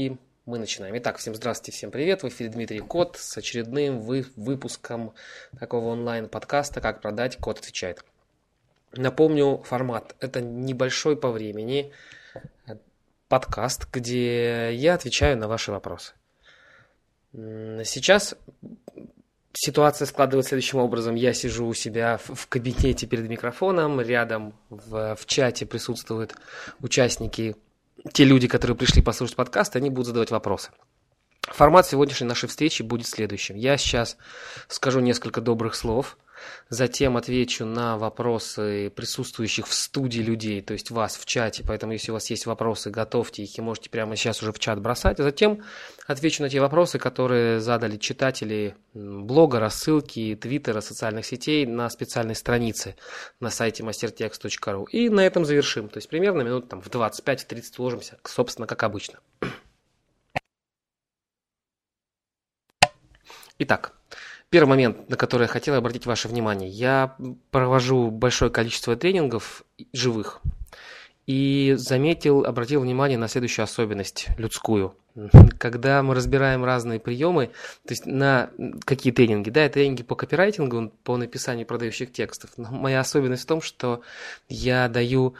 И мы начинаем. Итак, всем здравствуйте, всем привет. В эфире Дмитрий Кот с очередным вы выпуском такого онлайн-подкаста «Как продать? Кот отвечает». Напомню формат. Это небольшой по времени подкаст, где я отвечаю на ваши вопросы. Сейчас ситуация складывается следующим образом. Я сижу у себя в, кабинете перед микрофоном, рядом в, в чате присутствуют участники те люди, которые пришли послушать подкаст, они будут задавать вопросы. Формат сегодняшней нашей встречи будет следующим. Я сейчас скажу несколько добрых слов, затем отвечу на вопросы присутствующих в студии людей, то есть вас в чате, поэтому если у вас есть вопросы, готовьте их и можете прямо сейчас уже в чат бросать, а затем отвечу на те вопросы, которые задали читатели блога, рассылки, твиттера, социальных сетей на специальной странице на сайте mastertext.ru. И на этом завершим, то есть примерно минут там, в 25-30 уложимся, собственно, как обычно. Итак, первый момент, на который я хотел обратить ваше внимание. Я провожу большое количество тренингов живых и заметил, обратил внимание на следующую особенность людскую. Когда мы разбираем разные приемы, то есть на какие тренинги, да, тренинги по копирайтингу, по написанию продающих текстов. Но моя особенность в том, что я даю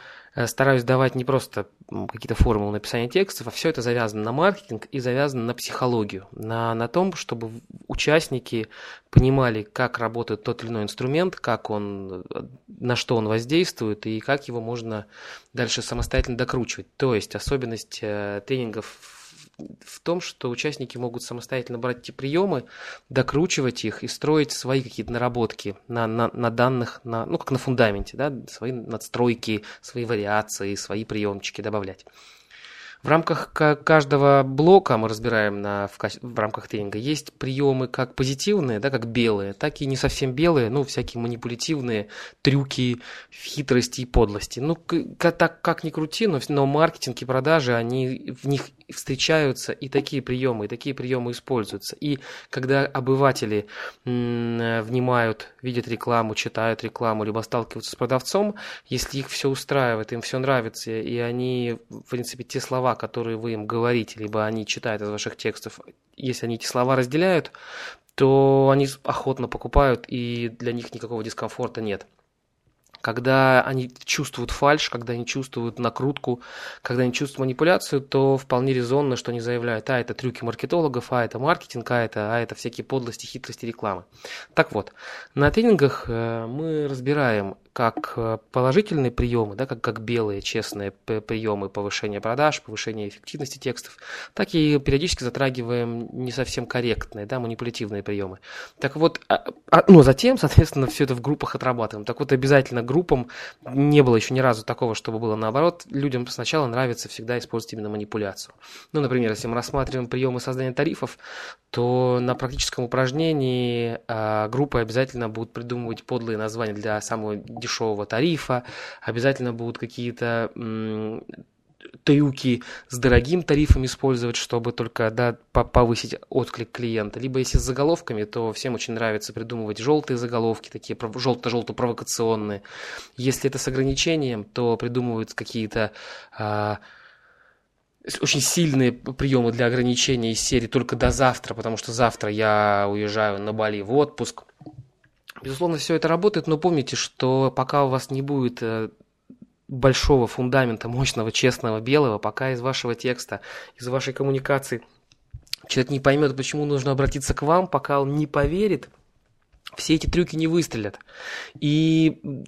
стараюсь давать не просто какие-то формулы написания текстов, а все это завязано на маркетинг и завязано на психологию, на, на том, чтобы участники понимали, как работает тот или иной инструмент, как он, на что он воздействует и как его можно дальше самостоятельно докручивать. То есть особенность э, тренингов в том, что участники могут самостоятельно брать эти приемы, докручивать их и строить свои какие-то наработки на, на, на данных, на, ну, как на фундаменте, да, свои надстройки, свои вариации, свои приемчики добавлять. В рамках каждого блока мы разбираем на, в, в рамках тренинга, есть приемы как позитивные, да, как белые, так и не совсем белые, ну, всякие манипулятивные трюки, хитрости и подлости. Ну, так как ни крути, но, но маркетинг и продажи, они в них встречаются и такие приемы, и такие приемы используются. И когда обыватели м, внимают, видят рекламу, читают рекламу, либо сталкиваются с продавцом, если их все устраивает, им все нравится, и они, в принципе, те слова, которые вы им говорите, либо они читают из ваших текстов, если они эти слова разделяют, то они охотно покупают, и для них никакого дискомфорта нет когда они чувствуют фальш, когда они чувствуют накрутку, когда они чувствуют манипуляцию, то вполне резонно, что они заявляют, а это трюки маркетологов, а это маркетинг, а это, а это всякие подлости, хитрости рекламы. Так вот, на тренингах э, мы разбираем как э, положительные приемы, да, как, как белые, честные приемы повышения продаж, повышения эффективности текстов, так и периодически затрагиваем не совсем корректные, да, манипулятивные приемы. Так вот, а, а, ну, затем, соответственно, все это в группах отрабатываем. Так вот, обязательно группам не было еще ни разу такого, чтобы было наоборот. Людям сначала нравится всегда использовать именно манипуляцию. Ну, например, если мы рассматриваем приемы создания тарифов, то на практическом упражнении э, группы обязательно будут придумывать подлые названия для самого дешевого тарифа, обязательно будут какие-то трюки с дорогим тарифом использовать, чтобы только да, повысить отклик клиента. Либо если с заголовками, то всем очень нравится придумывать желтые заголовки, такие желто-желто-провокационные. Если это с ограничением, то придумывают какие-то а, очень сильные приемы для ограничения из серии только до завтра, потому что завтра я уезжаю на Бали в отпуск. Безусловно, все это работает, но помните, что пока у вас не будет э, большого фундамента, мощного, честного, белого, пока из вашего текста, из вашей коммуникации человек не поймет, почему нужно обратиться к вам, пока он не поверит, все эти трюки не выстрелят. И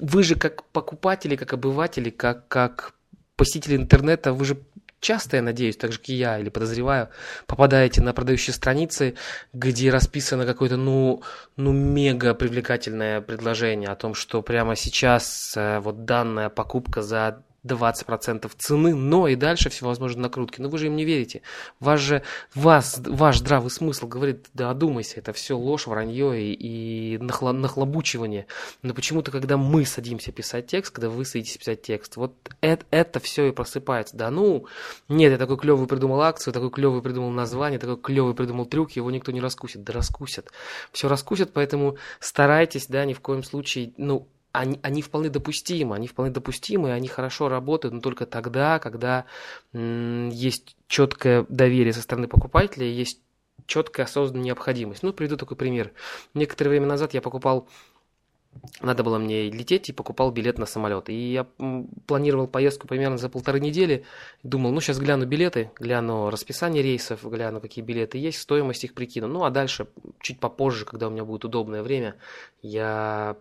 вы же как покупатели, как обыватели, как, как посетители интернета, вы же часто, я надеюсь, так же, как и я, или подозреваю, попадаете на продающие страницы, где расписано какое-то, ну, ну, мега привлекательное предложение о том, что прямо сейчас э, вот данная покупка за 20% цены, но и дальше всевозможные накрутки. Но вы же им не верите. Ваш же, вас, ваш здравый смысл говорит, да одумайся, это все ложь, вранье и, и нахла, нахлобучивание. Но почему-то, когда мы садимся писать текст, когда вы садитесь писать текст, вот это, это все и просыпается. Да ну, нет, я такой клевый придумал акцию, такой клевый придумал название, такой клевый придумал трюк, его никто не раскусит. Да раскусят. Все раскусят, поэтому старайтесь, да, ни в коем случае, ну, они, они вполне допустимы, они вполне допустимы, они хорошо работают, но только тогда, когда есть четкое доверие со стороны покупателя, есть четкая осознанная необходимость. Ну, приведу такой пример. Некоторое время назад я покупал надо было мне лететь и покупал билет на самолет. И я планировал поездку примерно за полторы недели. Думал, ну сейчас гляну билеты, гляну расписание рейсов, гляну, какие билеты есть, стоимость их прикину. Ну а дальше, чуть попозже, когда у меня будет удобное время, я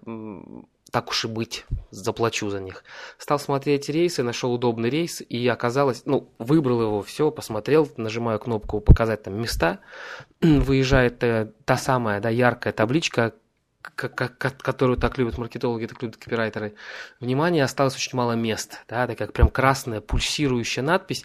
так уж и быть, заплачу за них. Стал смотреть рейсы, нашел удобный рейс, и оказалось, ну, выбрал его, все, посмотрел, нажимаю кнопку «Показать там места», выезжает э, та самая, да, яркая табличка, которую так любят маркетологи, так любят копирайтеры, внимание, осталось очень мало мест, да, это как прям красная пульсирующая надпись,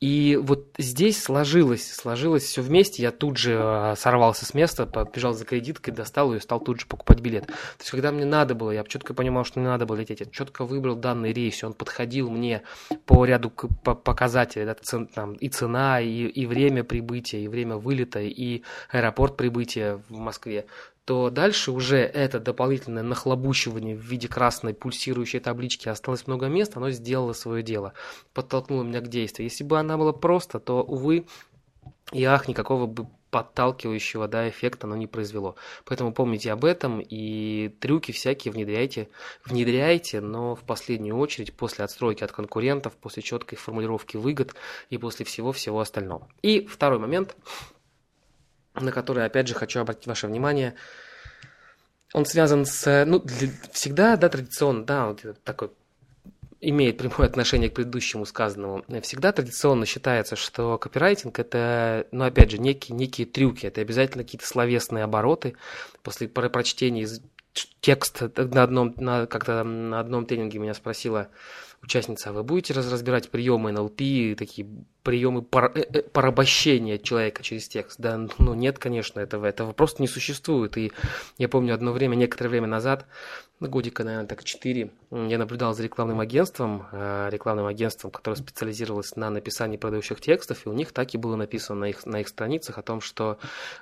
и вот здесь сложилось, сложилось все вместе. Я тут же э, сорвался с места, побежал за кредиткой, достал ее стал тут же покупать билет. То есть, когда мне надо было, я четко понимал, что не надо было лететь. Я четко выбрал данный рейс, он подходил мне по ряду показателей, да, там, и цена, и, и время прибытия, и время вылета, и аэропорт прибытия в Москве то дальше уже это дополнительное нахлобучивание в виде красной пульсирующей таблички осталось много мест, оно сделало свое дело, подтолкнуло меня к действию. Если бы она была просто, то, увы, и ах, никакого бы подталкивающего да, эффекта оно не произвело. Поэтому помните об этом и трюки всякие внедряйте, внедряйте, но в последнюю очередь после отстройки от конкурентов, после четкой формулировки выгод и после всего-всего остального. И второй момент – на который, опять же, хочу обратить ваше внимание. Он связан с, ну, для, всегда, да, традиционно, да, вот такой имеет прямое отношение к предыдущему сказанному. Всегда традиционно считается, что копирайтинг это, ну, опять же, некие, некие трюки, это обязательно какие-то словесные обороты. После прочтения текста на одном, на, как-то на одном тренинге меня спросила участница, а вы будете разбирать приемы НЛП, такие приемы пор, э, э, порабощения человека через текст? Да, ну нет, конечно, этого, этого просто не существует. И я помню одно время, некоторое время назад, ну, годика, наверное, так четыре, я наблюдал за рекламным агентством, э, рекламным агентством, которое специализировалось на написании продающих текстов, и у них так и было написано на их, на их страницах о том, что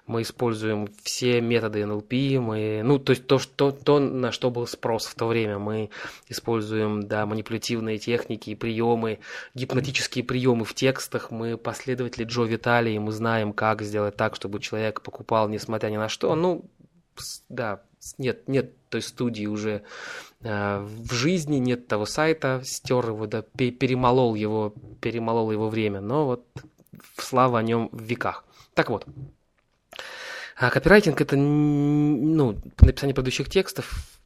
мы используем все методы НЛП, мы, ну, то есть то, что, то, на что был спрос в то время, мы используем, да, манипулятивные техники, приемы, гипнотические приемы в текстах, мы последователи Джо Виталии, мы знаем, как сделать так, чтобы человек покупал, несмотря ни на что, ну, да, нет, нет той студии уже э, в жизни, нет того сайта, стер его, да, перемолол его, перемолол его время, но вот слава о нем в веках. Так вот, а копирайтинг это, ну, написание предыдущих текстов,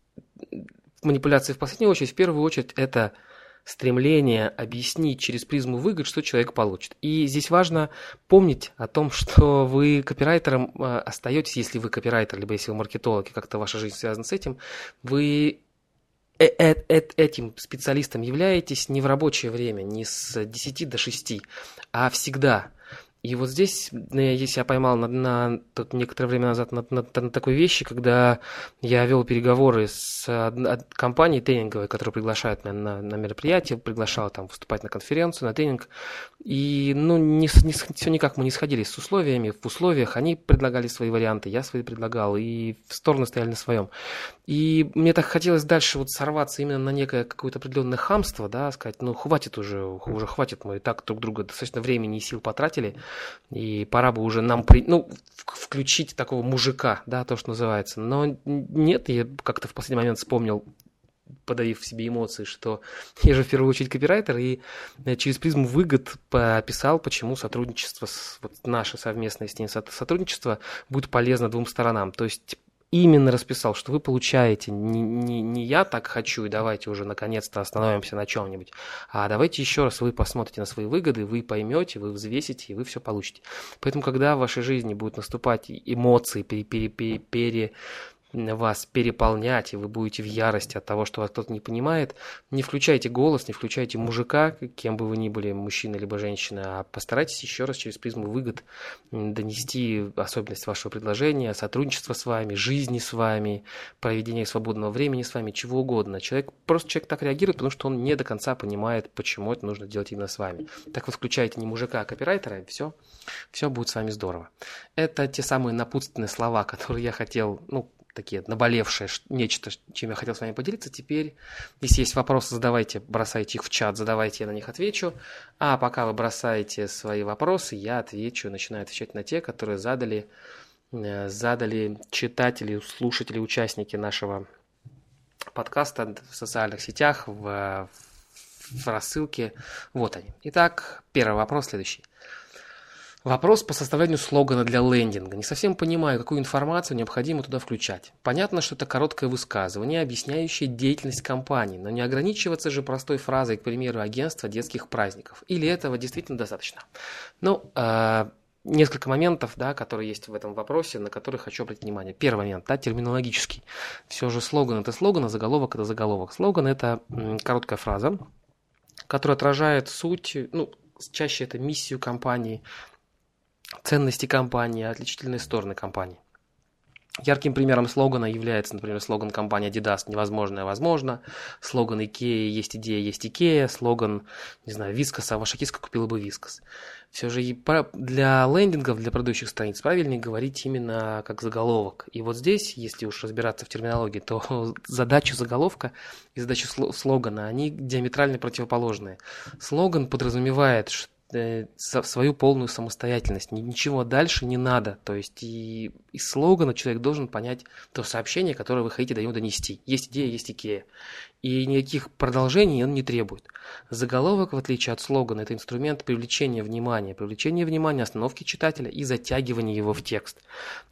манипуляции в последнюю очередь, в первую очередь это стремление объяснить через призму выгод, что человек получит. И здесь важно помнить о том, что вы копирайтером э, остаетесь, если вы копирайтер, либо если вы маркетолог, и как-то ваша жизнь связана с этим, вы э, э, этим специалистом являетесь не в рабочее время, не с 10 до 6, а всегда – и вот здесь я себя поймал на, на тут некоторое время назад на, на, на такой вещи, когда я вел переговоры с компанией тренинговой, которая приглашает меня на, на мероприятие, приглашала там выступать на конференцию, на тренинг. И ну, не, не, все никак мы не сходились с условиями. В условиях они предлагали свои варианты, я свои предлагал, и в сторону стояли на своем. И мне так хотелось дальше вот сорваться именно на некое какое-то определенное хамство, да, сказать, ну хватит уже, уже хватит, мы и так друг друга достаточно времени и сил потратили, и пора бы уже нам, при, ну, включить такого мужика, да, то, что называется. Но нет, я как-то в последний момент вспомнил подавив в себе эмоции, что я же в первую очередь копирайтер, и э, через призму выгод описал, почему сотрудничество, вот наше совместное с ним сотрудничество будет полезно двум сторонам. То есть именно расписал, что вы получаете не, не, не я так хочу, и давайте уже наконец-то остановимся на чем-нибудь, а давайте еще раз вы посмотрите на свои выгоды, вы поймете, вы взвесите, и вы все получите. Поэтому, когда в вашей жизни будут наступать эмоции, пере, пере, пере, пере вас переполнять, и вы будете в ярости от того, что вас кто-то не понимает, не включайте голос, не включайте мужика, кем бы вы ни были, мужчина либо женщина, а постарайтесь еще раз через призму выгод донести особенность вашего предложения, сотрудничество с вами, жизни с вами, проведение свободного времени с вами, чего угодно. Человек, просто человек так реагирует, потому что он не до конца понимает, почему это нужно делать именно с вами. Так вы включаете не мужика, а копирайтера, и все, все будет с вами здорово. Это те самые напутственные слова, которые я хотел, ну, такие наболевшие, нечто, чем я хотел с вами поделиться. Теперь, если есть вопросы, задавайте, бросайте их в чат, задавайте, я на них отвечу. А пока вы бросаете свои вопросы, я отвечу, начинаю отвечать на те, которые задали, э, задали читатели, слушатели, участники нашего подкаста в социальных сетях, в, в рассылке. Вот они. Итак, первый вопрос следующий. Вопрос по составлению слогана для лендинга. Не совсем понимаю, какую информацию необходимо туда включать. Понятно, что это короткое высказывание, объясняющее деятельность компании, но не ограничиваться же простой фразой, к примеру, агентство детских праздников. Или этого действительно достаточно? Ну, э, несколько моментов, да, которые есть в этом вопросе, на которые хочу обратить внимание. Первый момент, да, терминологический. Все же слоган это слоган, а заголовок это заголовок. Слоган это короткая фраза, которая отражает суть, ну, чаще это миссию компании, ценности компании, отличительные стороны компании. Ярким примером слогана является, например, слоган компании Adidas «Невозможное возможно», слоган Ikea «Есть идея, есть Ikea», слоган, не знаю, Вискоса «Ваша киска купила бы Вискос». Все же для лендингов, для продающих страниц правильнее говорить именно как заголовок. И вот здесь, если уж разбираться в терминологии, то задача заголовка и задача слогана, они диаметрально противоположные. Слоган подразумевает, что свою полную самостоятельность. Ничего дальше не надо. То есть и из слогана человек должен понять то сообщение, которое вы хотите до него донести. Есть идея, есть Икея и никаких продолжений он не требует. Заголовок, в отличие от слогана, это инструмент привлечения внимания, привлечения внимания, остановки читателя и затягивания его в текст.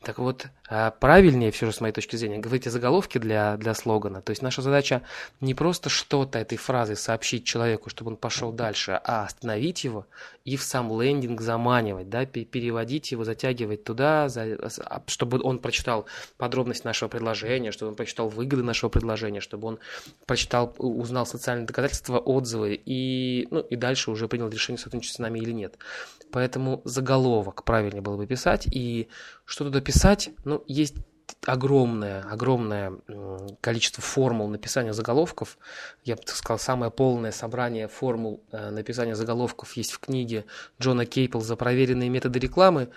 Так вот, а, правильнее все же, с моей точки зрения, говорить о заголовке для, для слогана. То есть наша задача не просто что-то этой фразой сообщить человеку, чтобы он пошел дальше, а остановить его и в сам лендинг заманивать, да, переводить его, затягивать туда, а, чтобы он прочитал подробность нашего предложения, чтобы он прочитал выгоды нашего предложения, чтобы он прочитал прочитал, узнал социальные доказательства, отзывы и, ну, и дальше уже принял решение сотрудничать с нами или нет. Поэтому заголовок правильнее было бы писать. И что туда писать? Ну, есть огромное, огромное количество формул написания заголовков. Я бы сказал, самое полное собрание формул э, написания заголовков есть в книге Джона Кейпл проверенные методы рекламы.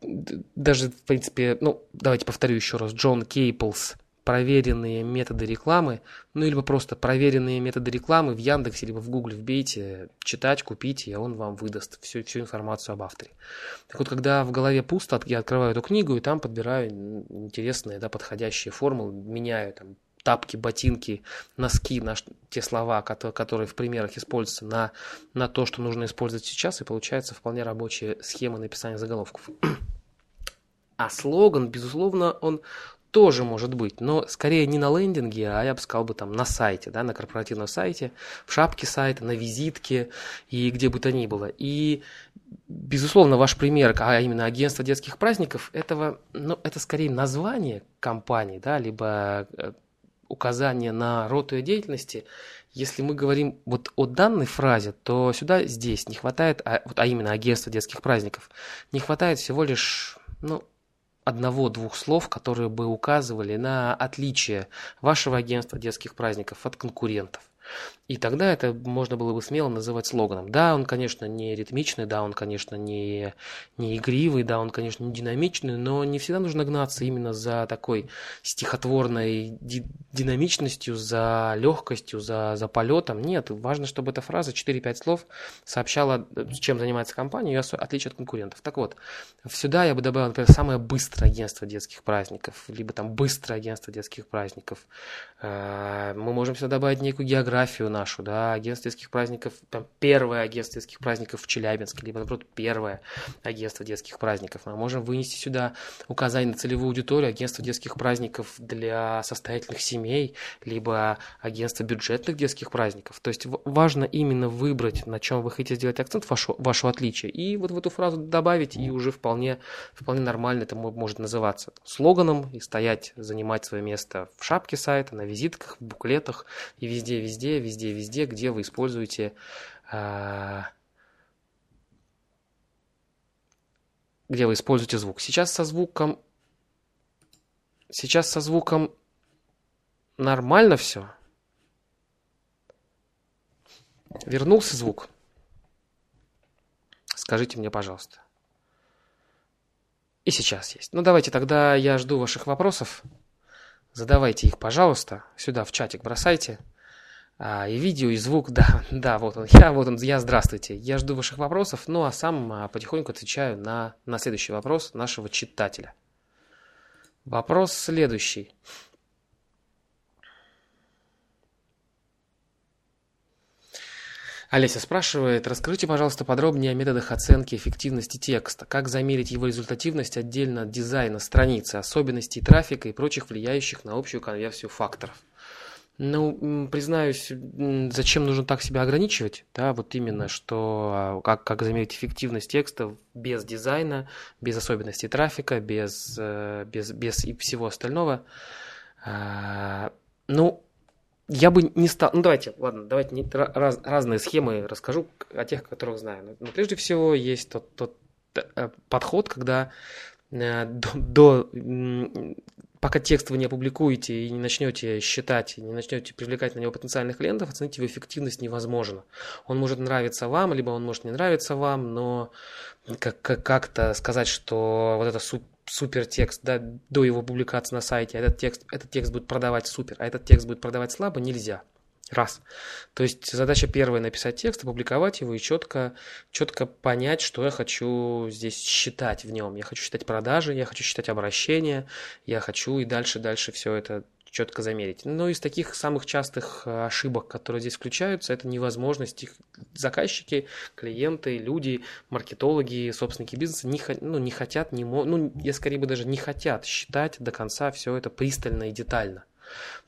Даже, в принципе, ну, давайте повторю еще раз. Джон Кейплс проверенные методы рекламы, ну, либо просто проверенные методы рекламы в Яндексе, либо в Гугле вбейте, читать, купите, и он вам выдаст всю, всю информацию об авторе. Так вот, когда в голове пусто, я открываю эту книгу и там подбираю интересные, да, подходящие формулы, меняю там тапки, ботинки, носки, на те слова, которые, в примерах используются, на, на то, что нужно использовать сейчас, и получается вполне рабочая схема написания заголовков. А слоган, безусловно, он тоже может быть, но скорее не на лендинге, а я бы сказал бы там на сайте, да, на корпоративном сайте, в шапке сайта, на визитке и где бы то ни было. И, безусловно, ваш пример, а именно агентство детских праздников, этого, ну, это скорее название компании, да, либо э, указание на роту ее деятельности, если мы говорим вот о данной фразе, то сюда здесь не хватает, а, вот, а именно агентство детских праздников, не хватает всего лишь ну, одного-двух слов, которые бы указывали на отличие вашего агентства детских праздников от конкурентов. И тогда это можно было бы смело называть слоганом. Да, он, конечно, не ритмичный, да, он, конечно, не, не игривый, да, он, конечно, не динамичный, но не всегда нужно гнаться именно за такой стихотворной ди- динамичностью, за легкостью, за, за полетом. Нет, важно, чтобы эта фраза 4-5 слов сообщала, чем занимается компания, ее отличие от конкурентов. Так вот, сюда я бы добавил, например, самое быстрое агентство детских праздников, либо там быстрое агентство детских праздников. Э, мы можем сюда добавить некую географию нашу, да, агентство детских праздников, там, первое агентство детских праздников в Челябинске, либо, наоборот, первое агентство детских праздников. Мы можем вынести сюда указание на целевую аудиторию агентства детских праздников для состоятельных семей, либо агентство бюджетных детских праздников. То есть важно именно выбрать, на чем вы хотите сделать акцент, вашу, вашу отличие, и вот в эту фразу добавить, и уже вполне, вполне нормально это может называться слоганом и стоять, занимать свое место в шапке сайта, на визитках, в буклетах и везде, везде, везде везде, где вы используете а, где вы используете звук. Сейчас со звуком сейчас со звуком нормально все. Вернулся звук. Скажите мне, пожалуйста. И сейчас есть. Ну, давайте тогда я жду ваших вопросов. задавайте их, пожалуйста, сюда в чатик бросайте. А, и видео, и звук, да, да, вот он, я, вот он, я, здравствуйте. Я жду ваших вопросов, ну а сам а, потихоньку отвечаю на, на следующий вопрос нашего читателя. Вопрос следующий. Олеся спрашивает, расскажите, пожалуйста, подробнее о методах оценки эффективности текста. Как замерить его результативность отдельно от дизайна страницы, особенностей трафика и прочих влияющих на общую конверсию факторов? Ну, признаюсь, зачем нужно так себя ограничивать? Да, вот именно, что а, как, как замерить эффективность текста без дизайна, без особенностей трафика, без, э, без, без и всего остального. А, ну, я бы не стал... Ну, давайте, ладно, давайте не, раз, разные схемы расскажу о тех, которых знаю. Но прежде всего есть тот, тот э, подход, когда э, до, до пока текст вы не опубликуете и не начнете считать, и не начнете привлекать на него потенциальных клиентов, оценить его эффективность невозможно. Он может нравиться вам, либо он может не нравиться вам, но как-то сказать, что вот это супер текст да, до его публикации на сайте, этот текст, этот текст будет продавать супер, а этот текст будет продавать слабо, нельзя. Раз. То есть задача первая написать текст, опубликовать его и четко, четко понять, что я хочу здесь считать в нем. Я хочу считать продажи, я хочу считать обращения, я хочу и дальше, дальше все это четко замерить. Но из таких самых частых э, ошибок, которые здесь включаются, это невозможность их заказчики, клиенты, люди, маркетологи, собственники бизнеса не, ну, не хотят, не, ну, я скорее бы даже не хотят считать до конца все это пристально и детально.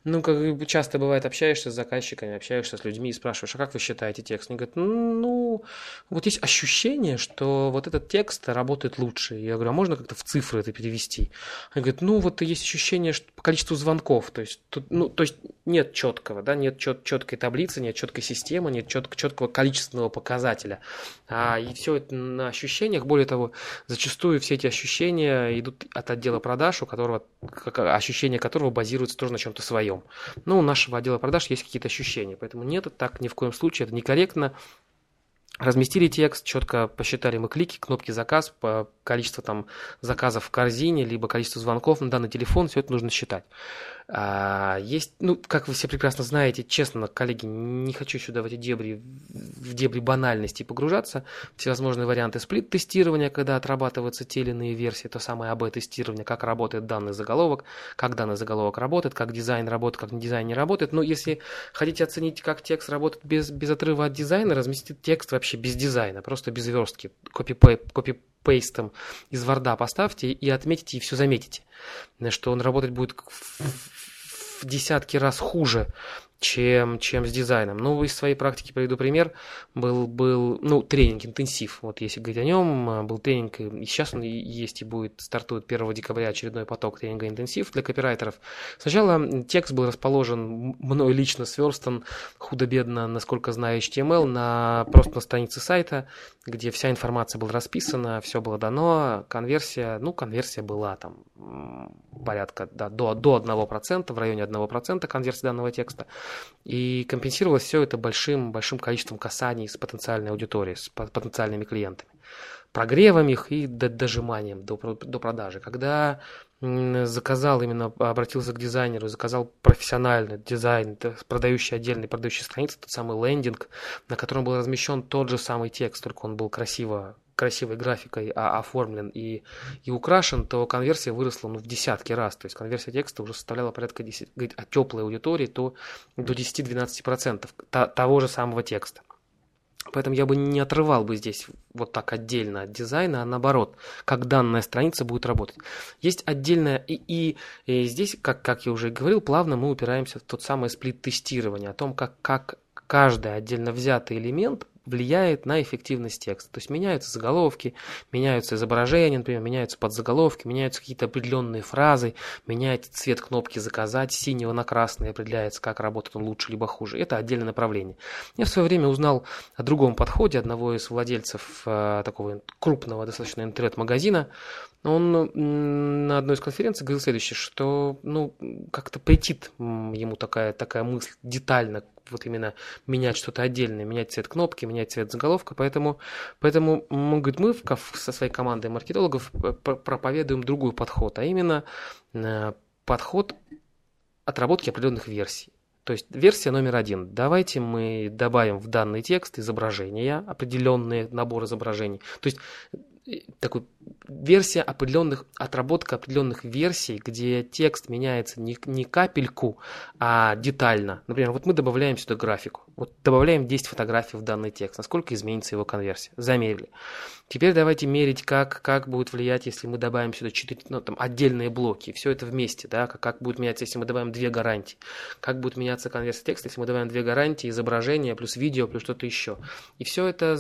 Ну, как часто бывает, общаешься с заказчиками, общаешься с людьми и спрашиваешь, а как вы считаете текст? Они говорят, ну, вот есть ощущение, что вот этот текст работает лучше. Я говорю, а можно как-то в цифры это перевести? Они говорят, ну, вот есть ощущение, что по количеству звонков, то есть, тут, ну, то есть нет четкого, да, нет чет, четкой таблицы, нет четкой системы, нет чет, четкого количественного показателя. А, и все это на ощущениях. Более того, зачастую все эти ощущения идут от отдела продаж, у которого, ощущения которого базируются тоже на чем-то своем своем. Но у нашего отдела продаж есть какие-то ощущения, поэтому нет, так ни в коем случае, это некорректно. Разместили текст, четко посчитали мы клики, кнопки заказ, количество там заказов в корзине, либо количество звонков на данный телефон, все это нужно считать. А, есть, ну, как вы все прекрасно знаете, честно, коллеги, не хочу сюда в эти дебри, в дебри банальности погружаться. Всевозможные варианты сплит-тестирования, когда отрабатываются те или иные версии, то самое АБ-тестирование, как работает данный заголовок, как данный заголовок работает, как дизайн работает, как дизайн не работает. Но если хотите оценить, как текст работает без, без отрыва от дизайна, разместите текст вообще без дизайна, просто без верстки, копипейстом из Варда поставьте и отметите, и все заметите, что он работать будет в десятки раз хуже, чем, чем с дизайном. Ну, из своей практики приведу пример. Был, был ну, тренинг, интенсив, вот если говорить о нем, а, был тренинг, и сейчас он есть и будет, стартует 1 декабря очередной поток тренинга интенсив для копирайтеров. Сначала текст был расположен мной лично сверстан худо-бедно, насколько знаю, HTML, на, просто на странице сайта, где вся информация была расписана, все было дано, конверсия, ну, конверсия была там порядка да, до, до 1%, в районе 1% конверсии данного текста. И компенсировалось все это большим, большим количеством касаний с потенциальной аудиторией, с потенциальными клиентами. Прогревом их и дожиманием до, до продажи. Когда заказал именно, обратился к дизайнеру, заказал профессиональный дизайн, продающий отдельный, продающий страницы, тот самый лендинг, на котором был размещен тот же самый текст, только он был красиво красивой графикой а, оформлен и, и украшен, то конверсия выросла ну, в десятки раз. То есть конверсия текста уже составляла порядка 10, говорит, о теплой аудитории, то до 10-12% того же самого текста. Поэтому я бы не отрывал бы здесь вот так отдельно от дизайна, а наоборот, как данная страница будет работать. Есть отдельная, и, и, и здесь, как, как я уже говорил, плавно мы упираемся в тот самый сплит-тестирование, о том, как, как каждый отдельно взятый элемент влияет на эффективность текста. То есть меняются заголовки, меняются изображения, например, меняются подзаголовки, меняются какие-то определенные фразы, меняется цвет кнопки «Заказать», синего на красный определяется, как работает он лучше либо хуже. Это отдельное направление. Я в свое время узнал о другом подходе одного из владельцев э, такого крупного достаточно интернет-магазина. Он на одной из конференций говорил следующее, что ну, как-то претит ему такая, такая мысль детально вот именно менять что-то отдельное, менять цвет кнопки, менять цвет заголовка. Поэтому, поэтому мы, говорит, мы со своей командой маркетологов проповедуем другой подход, а именно э, подход отработки определенных версий. То есть версия номер один. Давайте мы добавим в данный текст изображения, определенные набор изображений. То есть такой версия определенных, отработка определенных версий, где текст меняется не, не капельку, а детально. Например, вот мы добавляем сюда графику. Вот добавляем 10 фотографий в данный текст. Насколько изменится его конверсия? Замерили. Теперь давайте мерить, как, как будет влиять, если мы добавим сюда 4, ну, там, отдельные блоки. Все это вместе, да, как, как будет меняться, если мы добавим две гарантии. Как будет меняться конверсия текста, если мы добавим две гарантии, изображение, плюс видео, плюс что-то еще. И все это,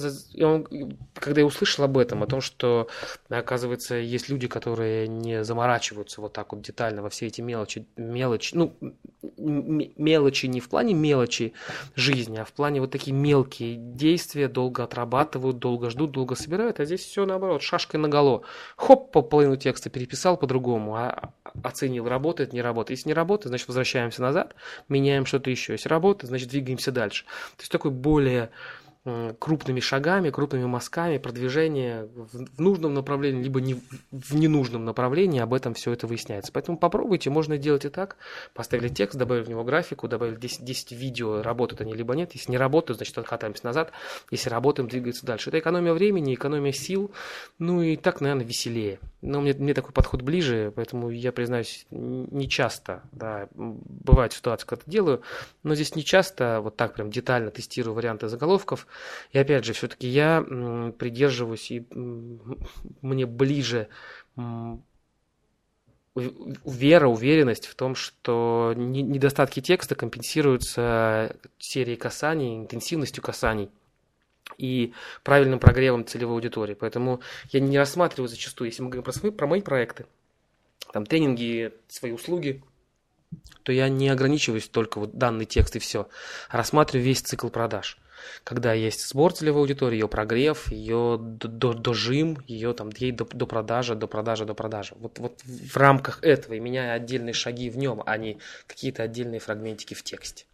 когда я услышал об этом, о том, что, оказывается, есть люди, которые не заморачиваются вот так вот детально во все эти мелочи, мелочи, ну, мелочи не в плане мелочи жизни, а в плане вот такие мелкие действия, долго отрабатывают, долго ждут, долго собирают, а здесь все наоборот, шашкой наголо. Хоп, по половину текста переписал по-другому, а оценил, работает, не работает. Если не работает, значит возвращаемся назад, меняем что-то еще. Если работает, значит двигаемся дальше. То есть такой более крупными шагами, крупными мазками продвижение в нужном направлении, либо не в ненужном направлении, об этом все это выясняется. Поэтому попробуйте, можно делать и так. Поставили текст, добавили в него графику, добавили 10, 10 видео, работают они либо нет. Если не работают, значит откатаемся назад. Если работаем, двигается дальше. Это экономия времени, экономия сил, ну и так, наверное, веселее. Но мне, мне такой подход ближе, поэтому я признаюсь, не часто, да, бывают ситуации, когда это делаю, но здесь не часто вот так прям детально тестирую варианты заголовков, и опять же, все-таки я придерживаюсь и мне ближе вера, уверенность в том, что недостатки текста компенсируются серией касаний, интенсивностью касаний и правильным прогревом целевой аудитории. Поэтому я не рассматриваю зачастую, если мы говорим про, свои, про мои проекты, там тренинги, свои услуги, то я не ограничиваюсь только вот данный текст и все, рассматриваю весь цикл продаж когда есть сбор целевой аудитории, ее прогрев, ее дожим, ее там ей до, до продажи, до продажи, до продажи. Вот, вот в рамках этого и меняя отдельные шаги в нем, а не какие-то отдельные фрагментики в тексте.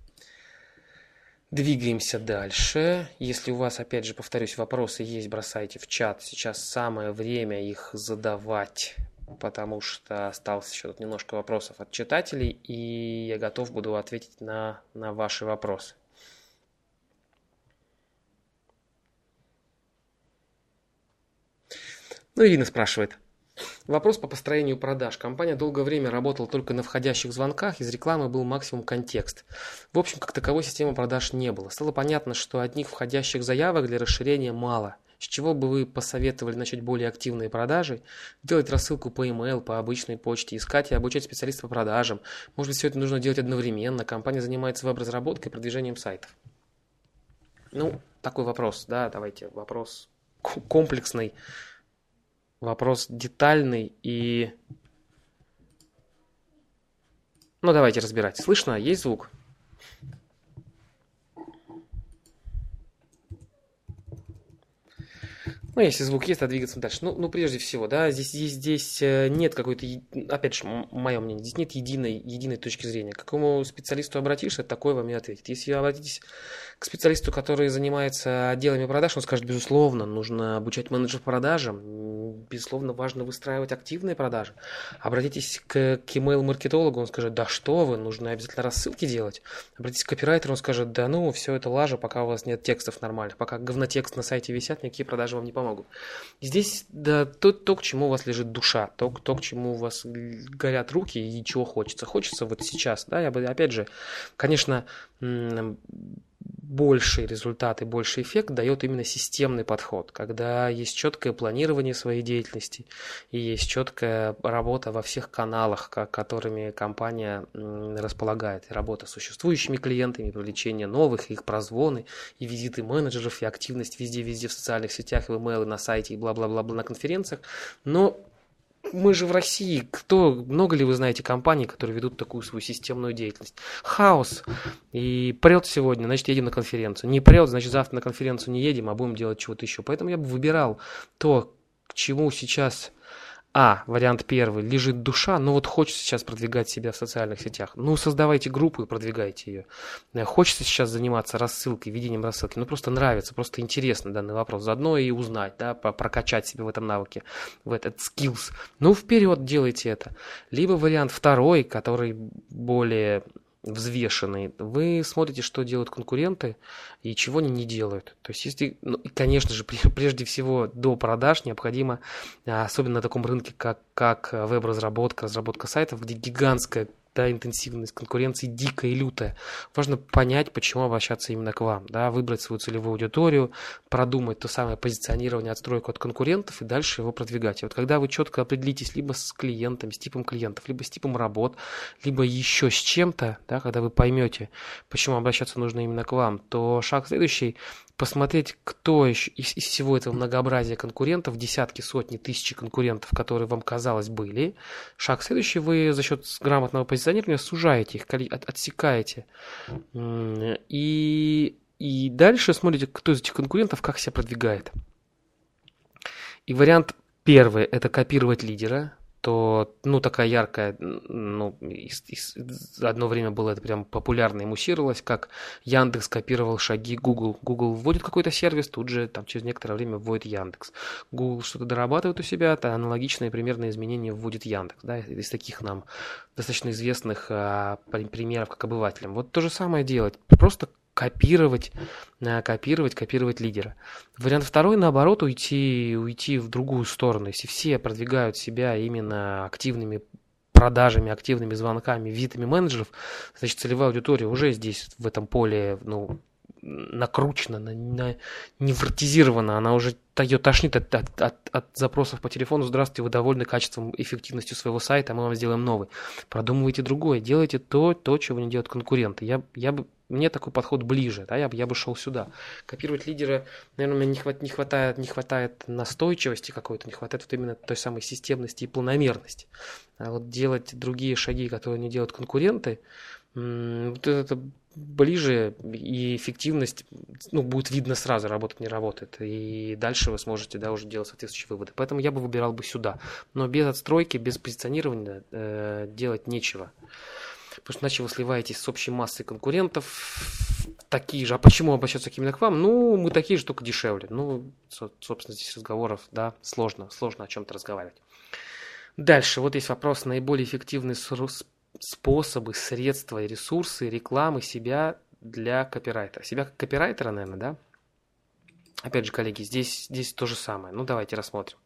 Двигаемся дальше. Если у вас, опять же, повторюсь, вопросы есть, бросайте в чат. Сейчас самое время их задавать, потому что осталось еще тут немножко вопросов от читателей, и я готов буду ответить на, на ваши вопросы. Ну, Ирина спрашивает. Вопрос по построению продаж. Компания долгое время работала только на входящих звонках, из рекламы был максимум контекст. В общем, как таковой системы продаж не было. Стало понятно, что одних входящих заявок для расширения мало. С чего бы вы посоветовали начать более активные продажи, делать рассылку по email, по обычной почте, искать и обучать специалистов по продажам. Может быть, все это нужно делать одновременно. Компания занимается веб-разработкой и продвижением сайтов. Ну, такой вопрос, да, давайте, вопрос комплексный вопрос детальный и... Ну, давайте разбирать. Слышно? Есть звук? Ну, если звук есть, то двигаться дальше. Ну, ну прежде всего, да, здесь, здесь, здесь э, нет какой-то, опять же, мое мнение, здесь нет единой, единой точки зрения. К какому специалисту обратишься, такой вам и ответит. Если обратитесь к специалисту, который занимается отделами продаж, он скажет, безусловно, нужно обучать менеджеров продажам, безусловно, важно выстраивать активные продажи. Обратитесь к, к email-маркетологу, он скажет, да что вы, нужно обязательно рассылки делать. Обратитесь к копирайтеру, он скажет, да ну, все это лажа, пока у вас нет текстов нормальных, пока говнотекст на сайте висят, никакие продажи вам не помогут. Здесь да, то, то, к чему у вас лежит душа, то, то, к чему у вас горят руки и чего хочется. Хочется вот сейчас, да, я бы, опять же, конечно, больший результат и больший эффект дает именно системный подход, когда есть четкое планирование своей деятельности и есть четкая работа во всех каналах, которыми компания располагает. И работа с существующими клиентами, привлечение новых, их прозвоны, и визиты менеджеров, и активность везде-везде в социальных сетях, в email, на сайте, и бла-бла-бла на конференциях. Но мы же в России, кто, много ли вы знаете компаний, которые ведут такую свою системную деятельность? Хаос. И прет сегодня, значит, едем на конференцию. Не прет, значит, завтра на конференцию не едем, а будем делать чего-то еще. Поэтому я бы выбирал то, к чему сейчас а, вариант первый, лежит душа, ну вот хочется сейчас продвигать себя в социальных сетях. Ну, создавайте группу и продвигайте ее. Э, хочется сейчас заниматься рассылкой, ведением рассылки. Ну, просто нравится, просто интересно данный вопрос. Заодно и узнать, да, прокачать себя в этом навыке, в этот skills. Ну, вперед делайте это. Либо вариант второй, который более взвешенный, вы смотрите, что делают конкуренты и чего они не делают. То есть, если, ну, конечно же, прежде всего до продаж необходимо, а, особенно на таком рынке, как, как веб-разработка, разработка сайтов, где гигантская да, интенсивность конкуренции дикая и лютая. Важно понять, почему обращаться именно к вам, да, выбрать свою целевую аудиторию, продумать то самое позиционирование, отстройку от конкурентов и дальше его продвигать. И вот когда вы четко определитесь либо с клиентами, с типом клиентов, либо с типом работ, либо еще с чем-то, да, когда вы поймете, почему обращаться нужно именно к вам, то шаг следующий посмотреть, кто еще из, из всего этого многообразия конкурентов, десятки, сотни, тысячи конкурентов, которые вам, казалось, были. Шаг следующий, вы за счет грамотного позиционирования сужаете их, от, отсекаете. И, и дальше смотрите, кто из этих конкурентов как себя продвигает. И вариант первый – это копировать лидера, то, ну, такая яркая, ну, из, из, одно время было это прям популярно и муссировалось, как Яндекс копировал шаги Google. Google вводит какой-то сервис, тут же там через некоторое время вводит Яндекс. Google что-то дорабатывает у себя, то аналогичные примерные изменения вводит Яндекс, да, из таких нам достаточно известных а, примеров как обывателям. Вот то же самое делать, просто копировать, э, копировать, копировать лидера. Вариант второй, наоборот, уйти, уйти в другую сторону. Если все продвигают себя именно активными продажами, активными звонками, визитами менеджеров, значит, целевая аудитория уже здесь, в этом поле, ну, накручена, на, на, невротизирована, она уже ее тошнит от, от, от, от запросов по телефону. Здравствуйте, вы довольны качеством, эффективностью своего сайта, мы вам сделаем новый. Продумывайте другое, делайте то, то, чего не делают конкуренты. Я, я бы, мне такой подход ближе, да, я, я бы шел сюда. Копировать лидера, наверное, мне не, хват, не, хватает, не хватает настойчивости какой-то, не хватает вот именно той самой системности и планомерности. А вот делать другие шаги, которые не делают конкуренты, вот это ближе, и эффективность ну, будет видно сразу, работает, не работает. И дальше вы сможете да, уже делать соответствующие выводы. Поэтому я бы выбирал бы сюда. Но без отстройки, без позиционирования э, делать нечего. Потому что иначе вы сливаетесь с общей массой конкурентов, такие же. А почему обращаться именно к вам? Ну, мы такие же, только дешевле. Ну, собственно, здесь разговоров, да, сложно, сложно о чем-то разговаривать. Дальше, вот есть вопрос, наиболее эффективный способы, средства и ресурсы рекламы себя для копирайтера. Себя как копирайтера, наверное, да? Опять же, коллеги, здесь, здесь то же самое. Ну, давайте рассмотрим.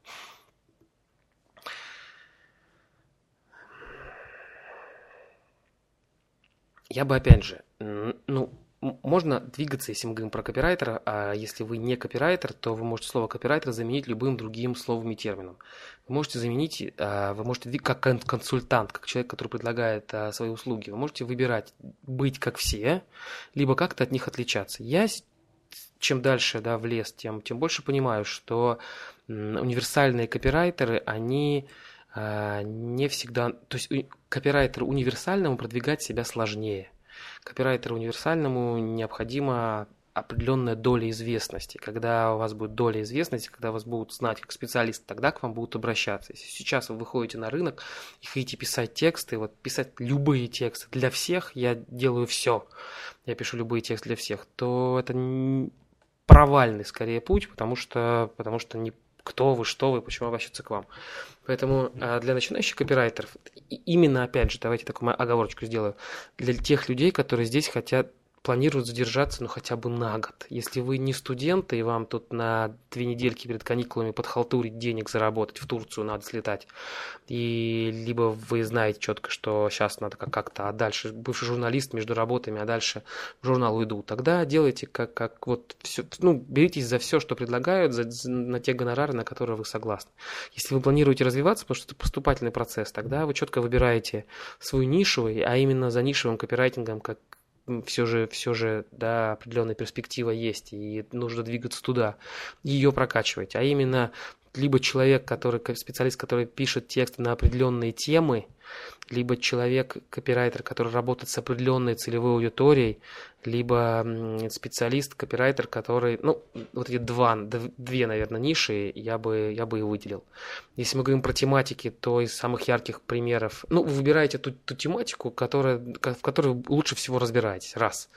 Я бы, опять же, ну, можно двигаться, если мы говорим про копирайтера, а если вы не копирайтер, то вы можете слово копирайтер заменить любым другим словом и термином. Вы можете заменить, а, вы можете как консультант, как человек, который предлагает а, свои услуги, вы можете выбирать быть как все, либо как-то от них отличаться. Я чем дальше да, в лес, тем, тем больше понимаю, что универсальные копирайтеры, они не всегда... То есть копирайтеру универсальному продвигать себя сложнее копирайтеру универсальному необходима определенная доля известности. Когда у вас будет доля известности, когда вас будут знать как специалист, тогда к вам будут обращаться. Если сейчас вы выходите на рынок и хотите писать тексты, вот писать любые тексты для всех, я делаю все, я пишу любые тексты для всех, то это провальный скорее путь, потому что, потому что не кто вы, что вы, почему обращаться к вам. Поэтому а, для начинающих копирайтеров, именно опять же, давайте такую оговорочку сделаю, для тех людей, которые здесь хотят планируют задержаться ну хотя бы на год. Если вы не студенты и вам тут на две недельки перед каникулами подхалтурить денег заработать в Турцию надо слетать, и либо вы знаете четко, что сейчас надо как-то, а дальше бывший журналист между работами, а дальше в журнал уйду, тогда делайте как, как вот все, ну, беритесь за все, что предлагают, за, на те гонорары, на которые вы согласны. Если вы планируете развиваться, потому что это поступательный процесс, тогда вы четко выбираете свою нишу, а именно за нишевым копирайтингом, как все же, все же, да, определенная перспектива есть, и нужно двигаться туда, ее прокачивать. А именно, либо человек, который, специалист, который пишет тексты на определенные темы, либо человек, копирайтер, который работает с определенной целевой аудиторией, либо специалист, копирайтер, который, ну, вот эти два, две, наверное, ниши я бы, я бы и выделил. Если мы говорим про тематики, то из самых ярких примеров, ну, вы выбираете ту, ту тематику, которая, в которой лучше всего разбираетесь, раз.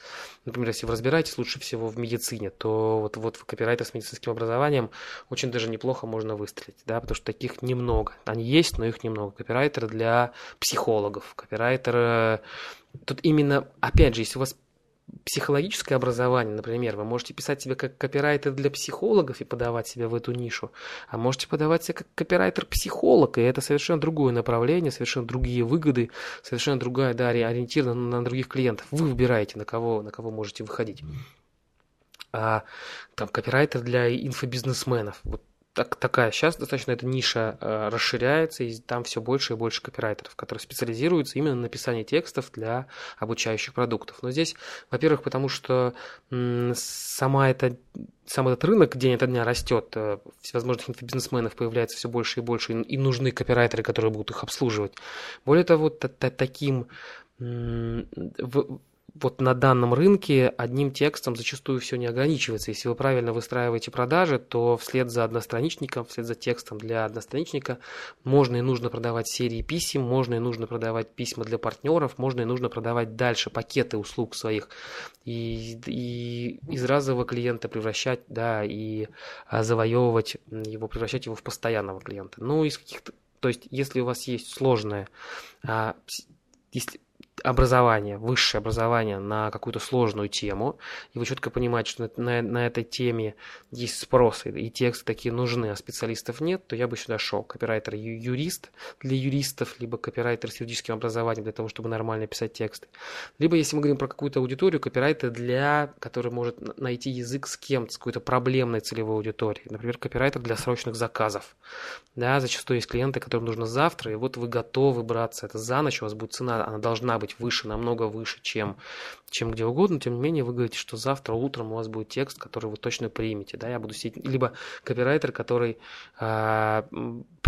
Например, если вы разбираетесь лучше всего в медицине, то вот, вот копирайтер с медицинским образованием очень даже неплохо можно выстрелить, да, потому что таких немного. Они есть, но их немного. Копирайтеры для психологов, копирайтеры... Тут именно, опять же, если у вас психологическое образование, например, вы можете писать себе как копирайтер для психологов и подавать себя в эту нишу, а можете подавать себя как копирайтер-психолог, и это совершенно другое направление, совершенно другие выгоды, совершенно другая, да, ориентирована на других клиентов. Вы выбираете, на кого, на кого можете выходить. А там копирайтер для инфобизнесменов. Вот так, такая сейчас достаточно эта ниша э, расширяется, и там все больше и больше копирайтеров, которые специализируются именно на написании текстов для обучающих продуктов. Но здесь, во-первых, потому что м, сама эта сам этот рынок день ото дня растет, э, всевозможных инфобизнесменов появляется все больше и больше, и нужны копирайтеры, которые будут их обслуживать. Более того, таким вот на данном рынке одним текстом зачастую все не ограничивается. Если вы правильно выстраиваете продажи, то вслед за одностраничником, вслед за текстом для одностраничника можно и нужно продавать серии писем, можно и нужно продавать письма для партнеров, можно и нужно продавать дальше пакеты услуг своих и, и из разового клиента превращать, да, и а, завоевывать его, превращать его в постоянного клиента. Ну, из каких-то то есть, если у вас есть сложное, а, если, образование, высшее образование на какую-то сложную тему, и вы четко понимаете, что на, на этой теме есть спрос, и тексты такие нужны, а специалистов нет, то я бы сюда шел. Копирайтер юрист для юристов, либо копирайтер с юридическим образованием для того, чтобы нормально писать тексты. Либо, если мы говорим про какую-то аудиторию, копирайтер для, который может найти язык с кем-то, с какой-то проблемной целевой аудиторией. Например, копирайтер для срочных заказов. Да, зачастую есть клиенты, которым нужно завтра, и вот вы готовы браться. Это за ночь у вас будет цена, она должна быть быть выше, намного выше, чем, чем где угодно, тем не менее вы говорите, что завтра утром у вас будет текст, который вы точно примете, да, я буду сидеть, либо копирайтер, который э,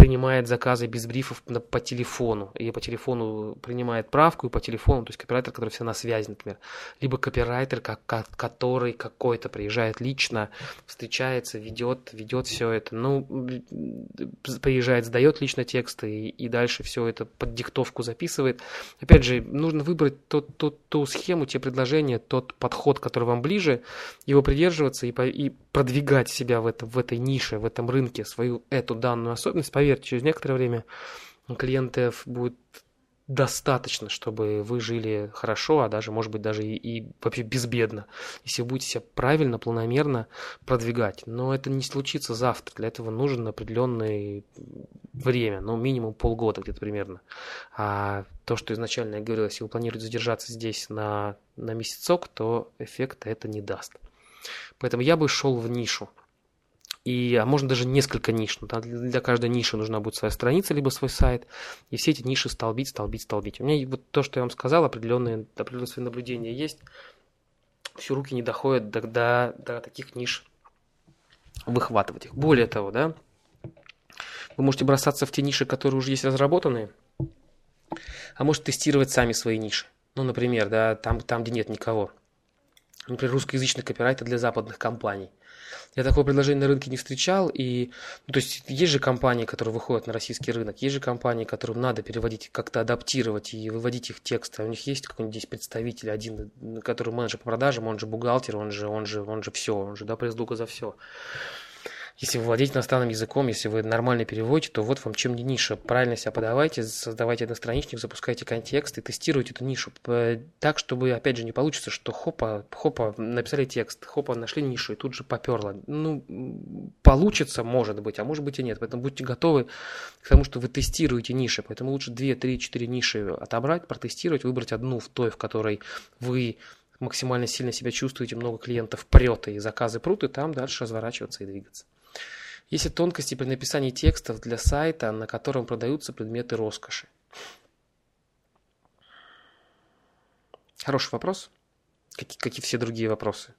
принимает заказы без брифов по телефону, и по телефону принимает правку, и по телефону, то есть копирайтер, который все на связи, например, либо копирайтер, как, который какой-то приезжает лично, встречается, ведет, ведет все это, ну, приезжает, сдает лично тексты, и, и дальше все это под диктовку записывает. Опять же, ну, нужно выбрать тот, тот, ту схему, те предложения, тот подход, который вам ближе, его придерживаться и, и продвигать себя в, это, в этой нише, в этом рынке, свою эту данную особенность. Поверьте, через некоторое время клиентов будет достаточно, чтобы вы жили хорошо, а даже, может быть, даже и, и вообще безбедно, если вы будете себя правильно, планомерно продвигать. Но это не случится завтра. Для этого нужен определенное время, ну, минимум полгода где-то примерно. А то, что изначально я говорил, если вы планируете задержаться здесь на, на месяцок, то эффекта это не даст. Поэтому я бы шел в нишу и, а можно даже несколько ниш. Ну, да, для каждой ниши нужна будет своя страница, либо свой сайт, и все эти ниши столбить, столбить, столбить. У меня вот то, что я вам сказал, определенные, определенные свои наблюдения есть, все руки не доходят до, до, до таких ниш выхватывать их. Более того, да, вы можете бросаться в те ниши, которые уже есть разработанные, а можете тестировать сами свои ниши. Ну, например, да, там, там где нет никого. Например, русскоязычный копирайтер для западных компаний. Я такого предложения на рынке не встречал, и, ну, то есть, есть же компании, которые выходят на российский рынок, есть же компании, которым надо переводить, как-то адаптировать и выводить их тексты. У них есть какой-нибудь здесь представитель один, который менеджер по продажам, он же бухгалтер, он же, он же, он же все, он же, да, пресс-дуга за все. Если вы владеете иностранным языком, если вы нормально переводите, то вот вам чем не ниша. Правильно себя подавайте, создавайте одностраничник, запускайте контекст и тестируйте эту нишу так, чтобы, опять же, не получится, что хопа, хопа, написали текст, хопа, нашли нишу и тут же поперло. Ну, получится, может быть, а может быть и нет. Поэтому будьте готовы к тому, что вы тестируете ниши. Поэтому лучше 2, 3, 4 ниши отобрать, протестировать, выбрать одну в той, в которой вы максимально сильно себя чувствуете, много клиентов прет и заказы прут, и там дальше разворачиваться и двигаться. Есть тонкости при написании текстов для сайта, на котором продаются предметы роскоши. Хороший вопрос, как, как и все другие вопросы.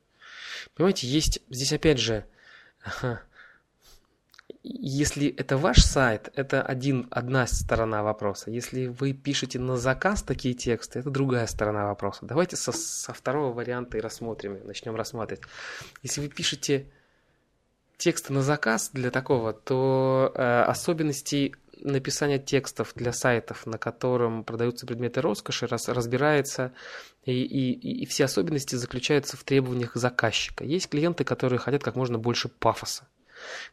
Понимаете, есть здесь опять же, если это ваш сайт, это один, одна сторона вопроса. Если вы пишете на заказ такие тексты, это другая сторона вопроса. Давайте со, со второго варианта и рассмотрим, начнем рассматривать. Если вы пишете тексты на заказ для такого, то э, особенности написания текстов для сайтов, на котором продаются предметы роскоши, раз, разбирается, и, и, и все особенности заключаются в требованиях заказчика. Есть клиенты, которые хотят как можно больше пафоса.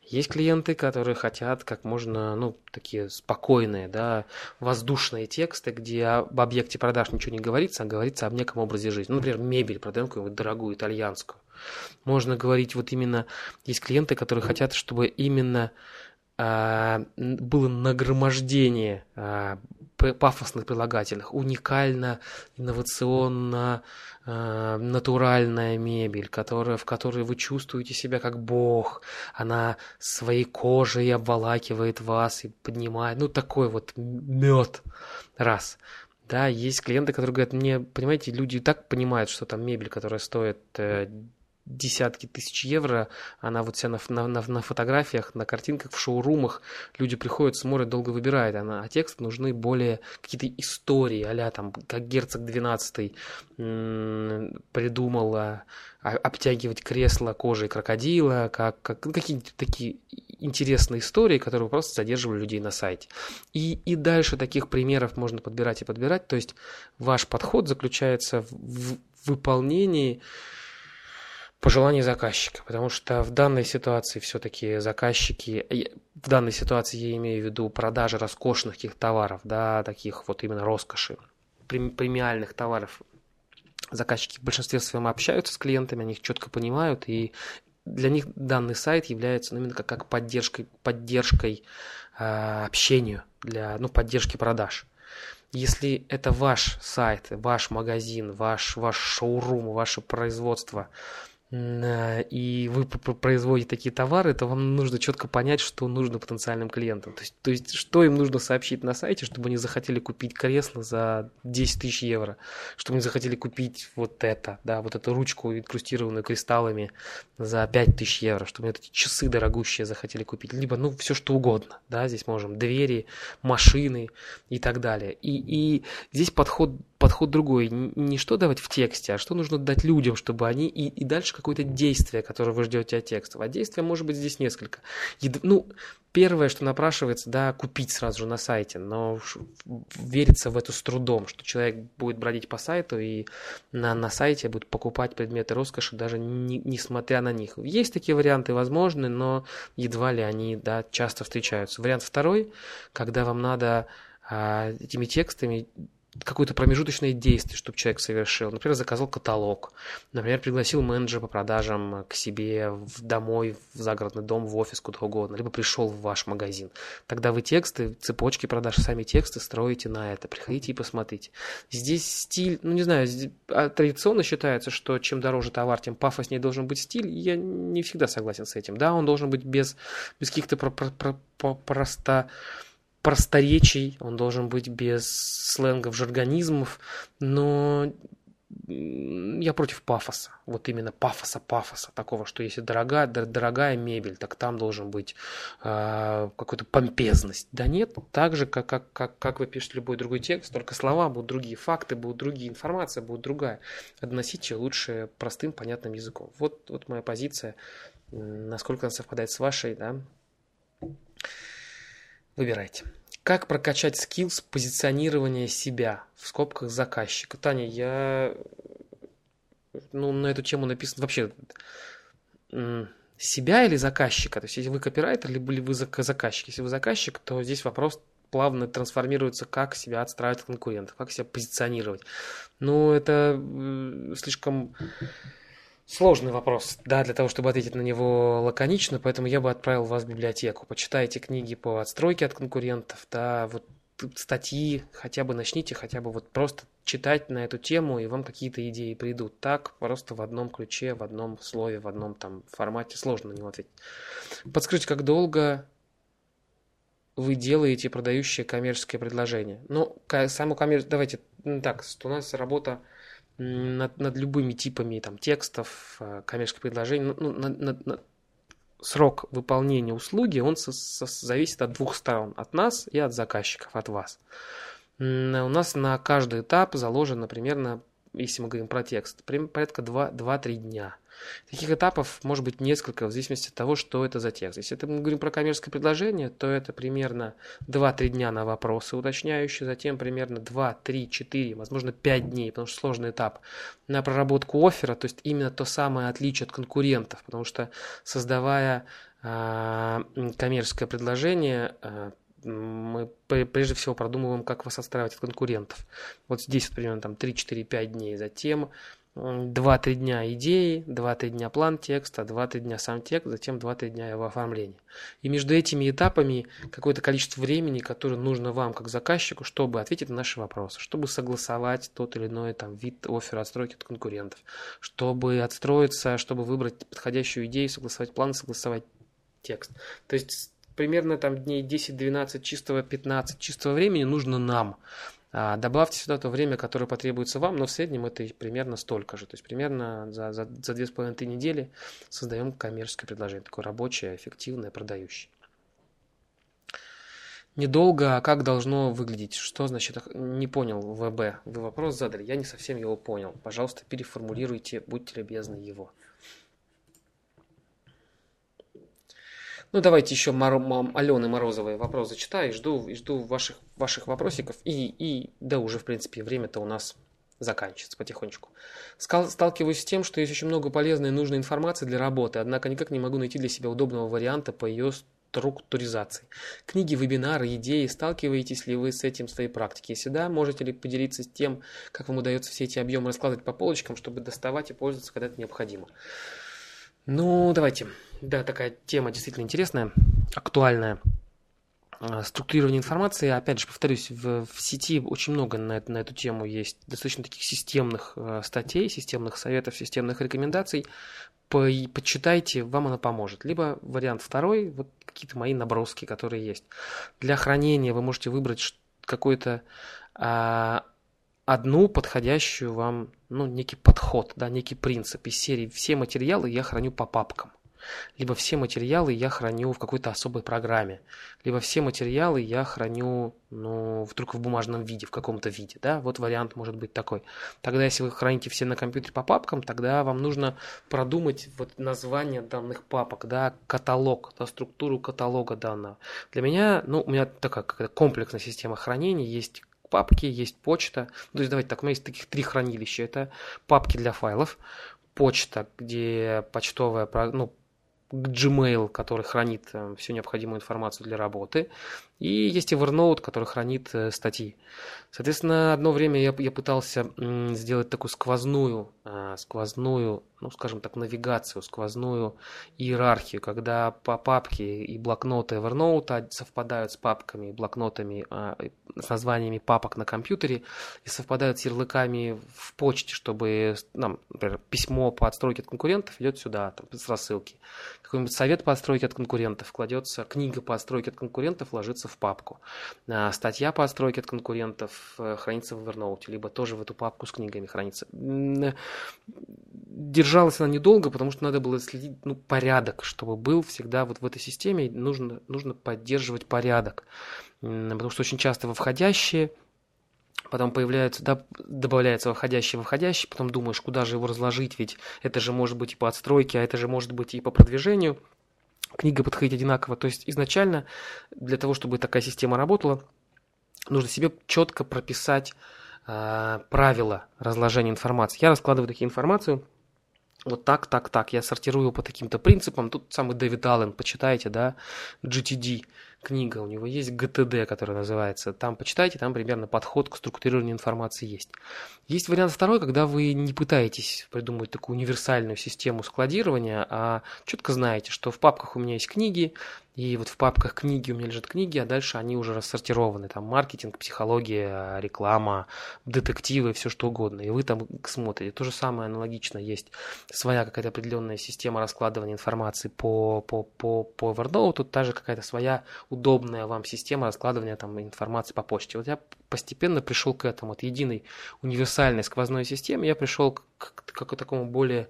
Есть клиенты, которые хотят как можно, ну, такие спокойные, да, воздушные тексты, где об объекте продаж ничего не говорится, а говорится об неком образе жизни. Ну, например, мебель, продаем какую-нибудь дорогую итальянскую. Можно говорить вот именно, есть клиенты, которые хотят, чтобы именно а, было нагромождение а, пафосных прилагательных, уникально, инновационно, э, натуральная мебель, которая, в которой вы чувствуете себя как бог, она своей кожей обволакивает вас и поднимает, ну такой вот мед, раз. Да, есть клиенты, которые говорят, мне, понимаете, люди так понимают, что там мебель, которая стоит э, десятки тысяч евро, она вот вся на, на, на, на фотографиях, на картинках, в шоурумах, люди приходят, смотрят, долго выбирают, она, а текст нужны более какие-то истории, а там, как герцог 12 придумал а, обтягивать кресло кожей крокодила, как, как ну, какие-то такие интересные истории, которые просто задерживали людей на сайте. И, и дальше таких примеров можно подбирать и подбирать, то есть ваш подход заключается в, в выполнении пожеланий заказчика, потому что в данной ситуации все-таки заказчики, в данной ситуации я имею в виду продажи роскошных каких товаров, да, таких вот именно роскоши, премиальных товаров. Заказчики в большинстве своем общаются с клиентами, они их четко понимают, и для них данный сайт является ну, именно как, как поддержкой, поддержкой э, общению, для ну, поддержки продаж. Если это ваш сайт, ваш магазин, ваш, ваш шоурум, ваше производство, и вы производите такие товары, то вам нужно четко понять, что нужно потенциальным клиентам. То есть, то есть, что им нужно сообщить на сайте, чтобы они захотели купить кресло за 10 тысяч евро, чтобы они захотели купить вот это, да, вот эту ручку, инкрустированную кристаллами за 5 тысяч евро, чтобы эти часы дорогущие захотели купить, либо, ну, все что угодно, да, здесь можем двери, машины и так далее. И, и здесь подход подход другой. Не что давать в тексте, а что нужно дать людям, чтобы они и, и дальше какое-то действие, которое вы ждете от текста. А действия может быть здесь несколько. Ед... Ну, первое, что напрашивается, да, купить сразу же на сайте, но верится в это с трудом, что человек будет бродить по сайту и на, на сайте будет покупать предметы роскоши, даже не, несмотря на них. Есть такие варианты возможны, но едва ли они, да, часто встречаются. Вариант второй, когда вам надо а, этими текстами какое-то промежуточное действие, чтобы человек совершил. Например, заказал каталог, например, пригласил менеджера по продажам к себе в домой, в загородный дом, в офис, куда угодно, либо пришел в ваш магазин. Тогда вы тексты, цепочки продаж, сами тексты строите на это. Приходите и посмотрите. Здесь стиль, ну не знаю, а традиционно считается, что чем дороже товар, тем пафоснее должен быть стиль. Я не всегда согласен с этим. Да, он должен быть без, без каких-то про, про, про, про, просто просторечий, он должен быть без сленгов, жаргонизмов, но я против пафоса, вот именно пафоса, пафоса такого, что если дорогая, дорогая мебель, так там должен быть э, какая-то помпезность. Да нет, так же, как, как, как, как вы пишете любой другой текст, только слова будут другие, факты будут другие, информация будет другая. Относите лучше простым, понятным языком. Вот, вот моя позиция, насколько она совпадает с вашей, да. Выбирайте. Как прокачать скиллс позиционирования себя в скобках заказчика? Таня, я ну, на эту тему написано вообще себя или заказчика. То есть, если вы копирайтер, либо вы заказчик. Если вы заказчик, то здесь вопрос плавно трансформируется, как себя отстраивать от конкурентов, как себя позиционировать. Ну, это слишком Сложный вопрос, да, для того, чтобы ответить на него лаконично, поэтому я бы отправил вас в библиотеку. Почитайте книги по отстройке от конкурентов, да, вот статьи, хотя бы начните, хотя бы вот просто читать на эту тему, и вам какие-то идеи придут. Так, просто в одном ключе, в одном слове, в одном там формате сложно на него ответить. Подскажите, как долго вы делаете продающее коммерческое предложение? Ну, само коммерческое, давайте так, у нас работа над, над любыми типами там, текстов, э, коммерческих предложений, ну, над, над, над, срок выполнения услуги, он со, со, зависит от двух сторон, от нас и от заказчиков, от вас. У нас на каждый этап заложено примерно, если мы говорим про текст, порядка 2-3 дня. Таких этапов может быть несколько в зависимости от того, что это за текст. Если мы говорим про коммерческое предложение, то это примерно 2-3 дня на вопросы уточняющие, затем примерно 2, 3, 4, возможно 5 дней, потому что сложный этап, на проработку оффера, то есть именно то самое отличие от конкурентов, потому что создавая э, коммерческое предложение, э, мы прежде всего продумываем, как вас отстраивать от конкурентов. Вот здесь, примерно, там 3-4-5 дней. Затем 2-3 дня идеи, 2-3 дня план текста, 2-3 дня сам текст, затем 2-3 дня его оформления. И между этими этапами какое-то количество времени, которое нужно вам как заказчику, чтобы ответить на наши вопросы, чтобы согласовать тот или иной там, вид оффера отстройки от конкурентов, чтобы отстроиться, чтобы выбрать подходящую идею, согласовать план, согласовать текст. То есть примерно там дней 10-12 чистого 15 чистого времени нужно нам. А, добавьте сюда то время, которое потребуется вам, но в среднем это примерно столько же. То есть примерно за, за, за 2,5 недели создаем коммерческое предложение, такое рабочее, эффективное, продающее. Недолго, а как должно выглядеть? Что значит, не понял ВБ? Вы вопрос задали, я не совсем его понял. Пожалуйста, переформулируйте, будьте любезны его. Ну, давайте еще Мор... Алены Морозовой вопрос зачитаю. Жду, жду ваших, ваших вопросиков. И, и, да, уже, в принципе, время-то у нас заканчивается потихонечку. Сталкиваюсь с тем, что есть очень много полезной и нужной информации для работы, однако никак не могу найти для себя удобного варианта по ее структуризации. Книги, вебинары, идеи. Сталкиваетесь ли вы с этим в своей практике? Если да, можете ли поделиться с тем, как вам удается все эти объемы раскладывать по полочкам, чтобы доставать и пользоваться, когда это необходимо? Ну, давайте. Да, такая тема действительно интересная, актуальная. А, структурирование информации, опять же, повторюсь, в, в сети очень много на, на эту тему есть достаточно таких системных э, статей, системных советов, системных рекомендаций. По, почитайте, вам она поможет. Либо вариант второй, вот какие-то мои наброски, которые есть. Для хранения вы можете выбрать какой-то а, одну подходящую вам, ну, некий подход, да, некий принцип из серии «Все материалы я храню по папкам». Либо все материалы я храню в какой-то особой программе. Либо все материалы я храню, ну, вдруг в бумажном виде, в каком-то виде, да, вот вариант может быть такой. Тогда, если вы храните все на компьютере по папкам, тогда вам нужно продумать вот название данных папок, да, каталог, да, структуру каталога данного. Для меня, ну, у меня такая какая-то комплексная система хранения, есть папки, есть почта. То есть давайте так, у меня есть таких три хранилища. Это папки для файлов, почта, где почтовая, ну, Gmail, который хранит э, всю необходимую информацию для работы, и есть Evernote, который хранит э, статьи. Соответственно, одно время я, я пытался сделать такую сквозную, э, сквозную, ну, скажем так, навигацию, сквозную иерархию, когда по папке и блокноты Evernote совпадают с папками и блокнотами, с названиями папок на компьютере и совпадают с ярлыками в почте, чтобы, нам, например, письмо по отстройке от конкурентов идет сюда, там, с рассылки. Какой-нибудь совет по отстройке от конкурентов кладется, книга по отстройке от конкурентов ложится хранится в папку. А статья по отстройке от конкурентов э, хранится в Evernote, либо тоже в эту папку с книгами хранится. Держалась она недолго, потому что надо было следить ну, порядок, чтобы был всегда вот в этой системе, нужно, нужно поддерживать порядок. Потому что очень часто во входящие потом появляются, да, добавляется выходящий, выходящий, потом думаешь, куда же его разложить, ведь это же может быть и по отстройке, а это же может быть и по продвижению – книга подходить одинаково. То есть изначально для того, чтобы такая система работала, нужно себе четко прописать э, правила разложения информации. Я раскладываю такие информацию вот так, так, так. Я сортирую по таким-то принципам. Тут самый Дэвид Аллен, почитайте, да, GTD книга, у него есть GTD, которая называется. Там почитайте, там примерно подход к структурированию информации есть. Есть вариант второй, когда вы не пытаетесь придумать такую универсальную систему складирования, а четко знаете, что в папках у меня есть книги, и вот в папках книги у меня лежат книги, а дальше они уже рассортированы. Там маркетинг, психология, реклама, детективы, все что угодно. И вы там смотрите. То же самое аналогично. Есть своя какая-то определенная система раскладывания информации по, по, по, по Evernote. Тут также какая-то своя удобная вам система раскладывания там, информации по почте. Вот я постепенно пришел к этому. От единой универсальной сквозной системе я пришел к к, к такому более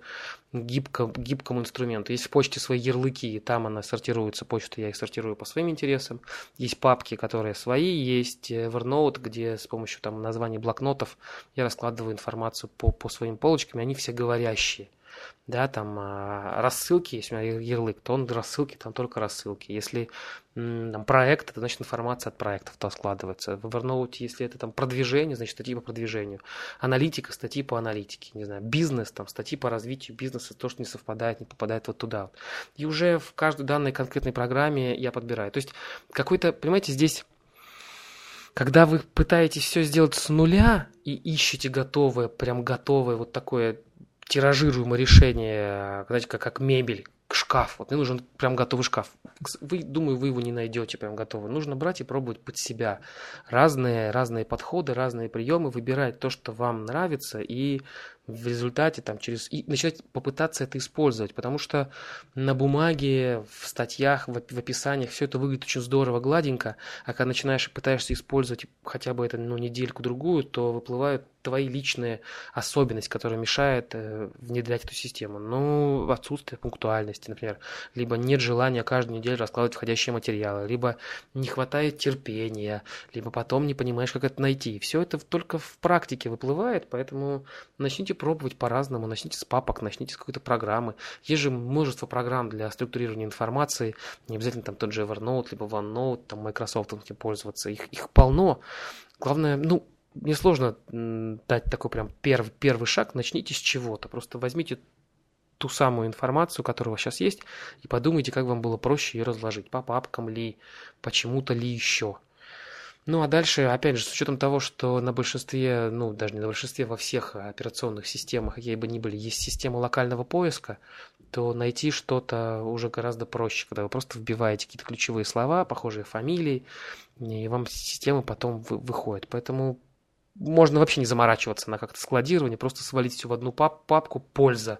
гибко, гибкому инструменту. Есть в почте свои ярлыки, там она сортируется, почта я их сортирую по своим интересам. Есть папки, которые свои, есть Evernote, где с помощью там названий блокнотов я раскладываю информацию по, по своим полочкам, и они все говорящие да, там а, рассылки, если у меня ярлык, то он рассылки, там только рассылки. Если там, проект, это значит информация от проектов то складывается. В Evernote, если это там продвижение, значит статьи по продвижению. Аналитика, статьи по аналитике, не знаю, бизнес, там статьи по развитию бизнеса, то, что не совпадает, не попадает вот туда. И уже в каждой данной конкретной программе я подбираю. То есть какой-то, понимаете, здесь когда вы пытаетесь все сделать с нуля и ищете готовое, прям готовое вот такое тиражируемое решение, знаете, как, как мебель, шкаф. Вот мне нужен прям готовый шкаф. Вы, думаю, вы его не найдете прям готовый. Нужно брать и пробовать под себя. Разные, разные подходы, разные приемы, выбирать то, что вам нравится, и в результате там через и начать попытаться это использовать, потому что на бумаге, в статьях, в, в описаниях все это выглядит очень здорово, гладенько, а когда начинаешь и пытаешься использовать хотя бы это ну, недельку-другую, то выплывают твои личные особенности, которые мешают э, внедрять эту систему. Ну, отсутствие пунктуальности, например, либо нет желания каждую неделю раскладывать входящие материалы, либо не хватает терпения, либо потом не понимаешь, как это найти. Все это только в практике выплывает, поэтому начните пробовать по-разному, начните с папок, начните с какой-то программы. Есть же множество программ для структурирования информации, не обязательно там тот же Evernote, либо OneNote, там Microsoft пользоваться, их, их полно. Главное, ну, мне сложно дать такой прям первый, первый шаг, начните с чего-то, просто возьмите ту самую информацию, которая у вас сейчас есть, и подумайте, как вам было проще ее разложить, по папкам ли, почему-то ли еще. Ну а дальше, опять же, с учетом того, что на большинстве, ну даже не на большинстве, во всех операционных системах, какие бы ни были, есть система локального поиска, то найти что-то уже гораздо проще, когда вы просто вбиваете какие-то ключевые слова, похожие фамилии, и вам система потом вы, выходит. Поэтому можно вообще не заморачиваться на как-то складирование, просто свалить все в одну пап папку «Польза».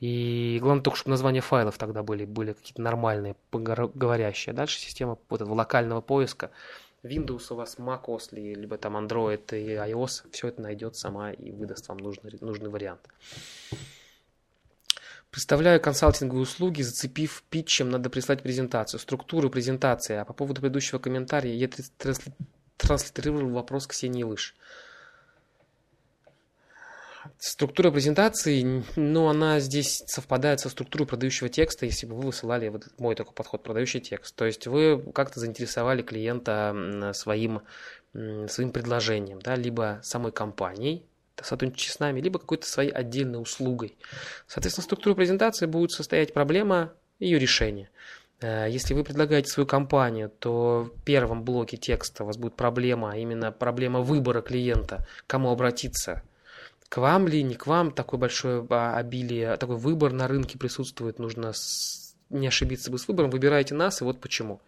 И главное только, чтобы названия файлов тогда были, были какие-то нормальные, говорящие. А дальше система вот этого локального поиска – Windows у вас, macOS, либо там Android и iOS, все это найдет сама и выдаст вам нужный, нужный вариант. Представляю консалтинговые услуги, зацепив питчем, надо прислать презентацию, структуру презентации. А по поводу предыдущего комментария я транслитерировал вопрос Ксении Лыж. Структура презентации, ну, она здесь совпадает со структурой продающего текста, если бы вы высылали вот мой такой подход, продающий текст. То есть вы как-то заинтересовали клиента своим, своим предложением, да, либо самой компанией, сотрудничать с нами, либо какой-то своей отдельной услугой. Соответственно, структура презентации будет состоять проблема и ее решение. Э, если вы предлагаете свою компанию, то в первом блоке текста у вас будет проблема, а именно проблема выбора клиента, кому обратиться – к вам ли, не к вам, такое большое а, обилие, такой выбор на рынке присутствует, нужно не ошибиться бы с выбором, выбирайте нас, и вот почему.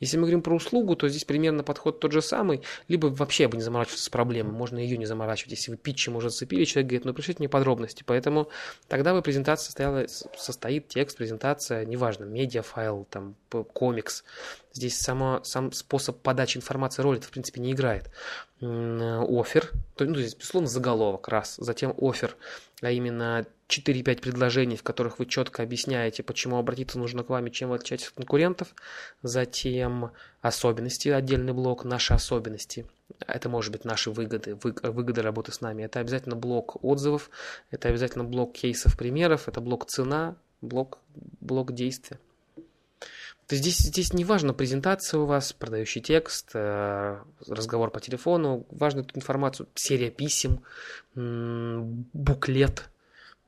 Если мы говорим про услугу, то здесь примерно подход тот же самый, либо вообще бы не заморачиваться с проблемой, можно ее не заморачивать. Если вы питчем уже зацепили, человек говорит, ну пришлите мне подробности. Поэтому тогда вы презентация состояла, состоит текст, презентация, неважно, медиафайл, там, комикс. Здесь само, сам способ подачи информации роли, в принципе, не играет. Офер, то, ну, здесь, безусловно, заголовок, раз. Затем офер, а именно 4-5 предложений, в которых вы четко объясняете, почему обратиться нужно к вам и чем вы отличаетесь от конкурентов. Затем особенности, отдельный блок, наши особенности. Это может быть наши выгоды, выгоды работы с нами. Это обязательно блок отзывов, это обязательно блок кейсов, примеров, это блок цена, блок, блок действия. То есть здесь, здесь не важно презентация у вас, продающий текст, э, разговор по телефону, важно эту информацию, серия писем, буклет,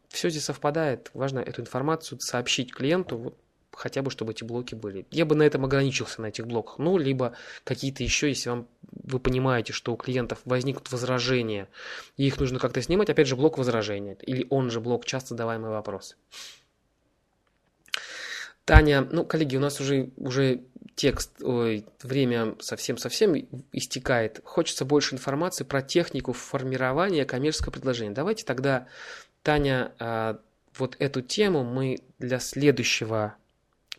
все здесь совпадает. Важно эту информацию сообщить клиенту, хотя бы чтобы эти блоки были. Я бы на этом ограничился, на этих блоках. Ну, либо какие-то еще, если вам вы понимаете, что у клиентов возникнут возражения, и их нужно как-то снимать, опять же, блок возражения. Или он же блок часто задаваемый вопрос. Таня, ну, коллеги, у нас уже, уже текст, ой, время совсем-совсем истекает. Хочется больше информации про технику формирования коммерческого предложения. Давайте тогда Таня, а, вот эту тему мы для следующего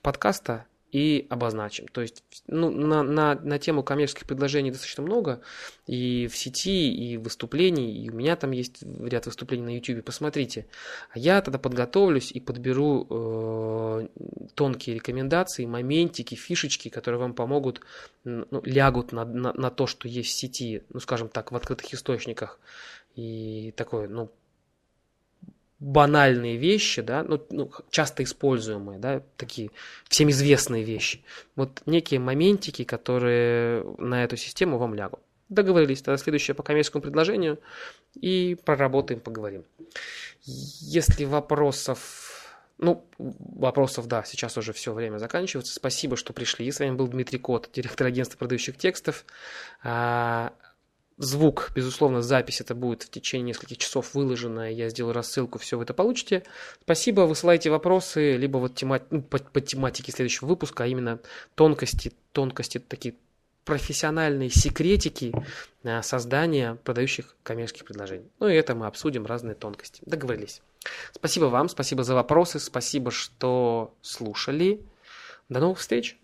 подкаста и обозначим. То есть ну, на, на, на тему коммерческих предложений достаточно много и в сети, и выступлений, и у меня там есть ряд выступлений на YouTube. Посмотрите. А я тогда подготовлюсь и подберу э, тонкие рекомендации, моментики, фишечки, которые вам помогут, ну, лягут на, на, на то, что есть в сети, ну, скажем так, в открытых источниках. И такое, ну, банальные вещи, да, ну, ну, часто используемые, да, такие всем известные вещи. Вот некие моментики, которые на эту систему вам лягут. Договорились, тогда следующее по коммерческому предложению и проработаем, поговорим. Если вопросов, ну, вопросов, да, сейчас уже все время заканчивается. Спасибо, что пришли. С вами был Дмитрий Кот, директор агентства продающих текстов. Звук, безусловно, запись это будет в течение нескольких часов выложена, я сделаю рассылку, все вы это получите. Спасибо, высылайте вопросы, либо вот темати... ну, по, по тематике следующего выпуска, а именно тонкости, тонкости, такие профессиональные секретики э, создания продающих коммерческих предложений. Ну и это мы обсудим, разные тонкости. Договорились. Спасибо вам, спасибо за вопросы, спасибо, что слушали. До новых встреч!